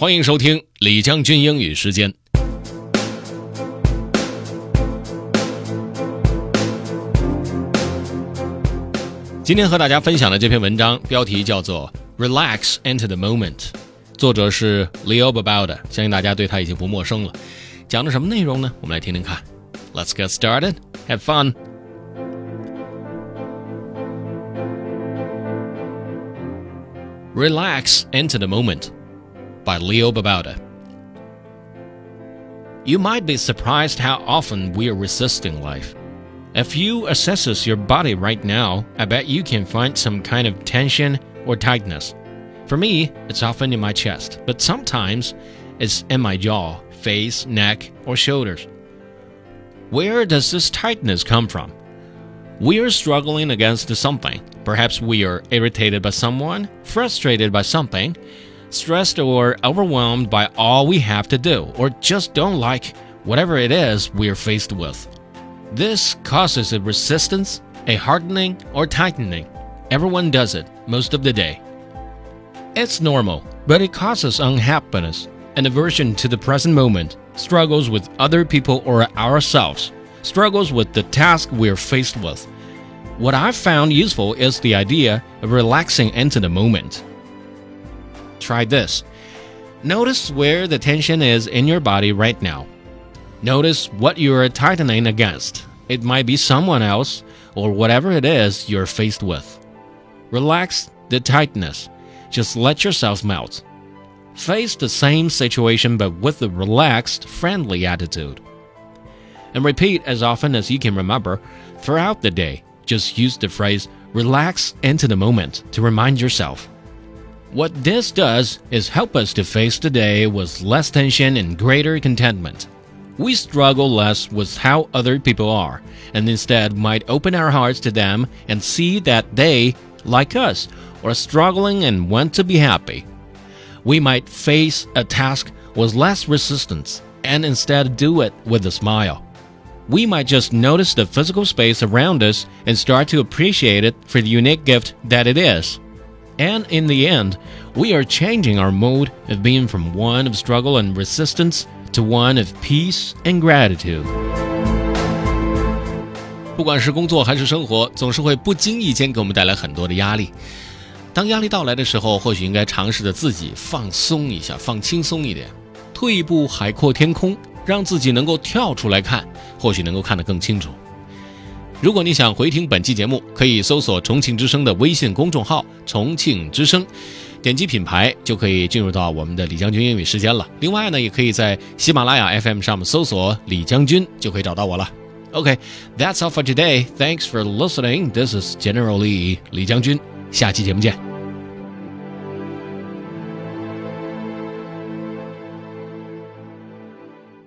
欢迎收听李将军英语时间。今天和大家分享的这篇文章标题叫做《Relax into the Moment》，作者是 Leo Babauta，相信大家对他已经不陌生了。讲的什么内容呢？我们来听听看。Let's get started. Have fun. Relax into the Moment by Leo Babauta. You might be surprised how often we are resisting life. If you assesses your body right now, I bet you can find some kind of tension or tightness. For me, it's often in my chest, but sometimes it's in my jaw, face, neck, or shoulders. Where does this tightness come from? We are struggling against something. Perhaps we are irritated by someone, frustrated by something, stressed or overwhelmed by all we have to do, or just don't like whatever it is we are faced with. This causes a resistance, a hardening, or tightening. Everyone does it most of the day. It's normal, but it causes unhappiness, an aversion to the present moment, struggles with other people or ourselves, struggles with the task we're faced with. What I've found useful is the idea of relaxing into the moment. Try this. Notice where the tension is in your body right now. Notice what you're tightening against. It might be someone else or whatever it is you're faced with. Relax the tightness. Just let yourself melt. Face the same situation but with a relaxed, friendly attitude. And repeat as often as you can remember throughout the day. Just use the phrase relax into the moment to remind yourself. What this does is help us to face the day with less tension and greater contentment. We struggle less with how other people are, and instead might open our hearts to them and see that they, like us, are struggling and want to be happy. We might face a task with less resistance and instead do it with a smile. We might just notice the physical space around us and start to appreciate it for the unique gift that it is. And in the end, we are changing our mode of being from one of struggle and resistance to one of peace and gratitude. 不管是工作还是生活，总是会不经意间给我们带来很多的压力。当压力到来的时候，或许应该尝试着自己放松一下，放轻松一点，退一步海阔天空，让自己能够跳出来看，或许能够看得更清楚。如果你想回听本期节目，可以搜索重庆之声的微信公众号“重庆之声”，点击品牌就可以进入到我们的李将军英语时间了。另外呢，也可以在喜马拉雅 FM 上面搜索“李将军”，就可以找到我了。OK，that's all for today. Thanks for listening. This is General Lee 李将军。下期节目见。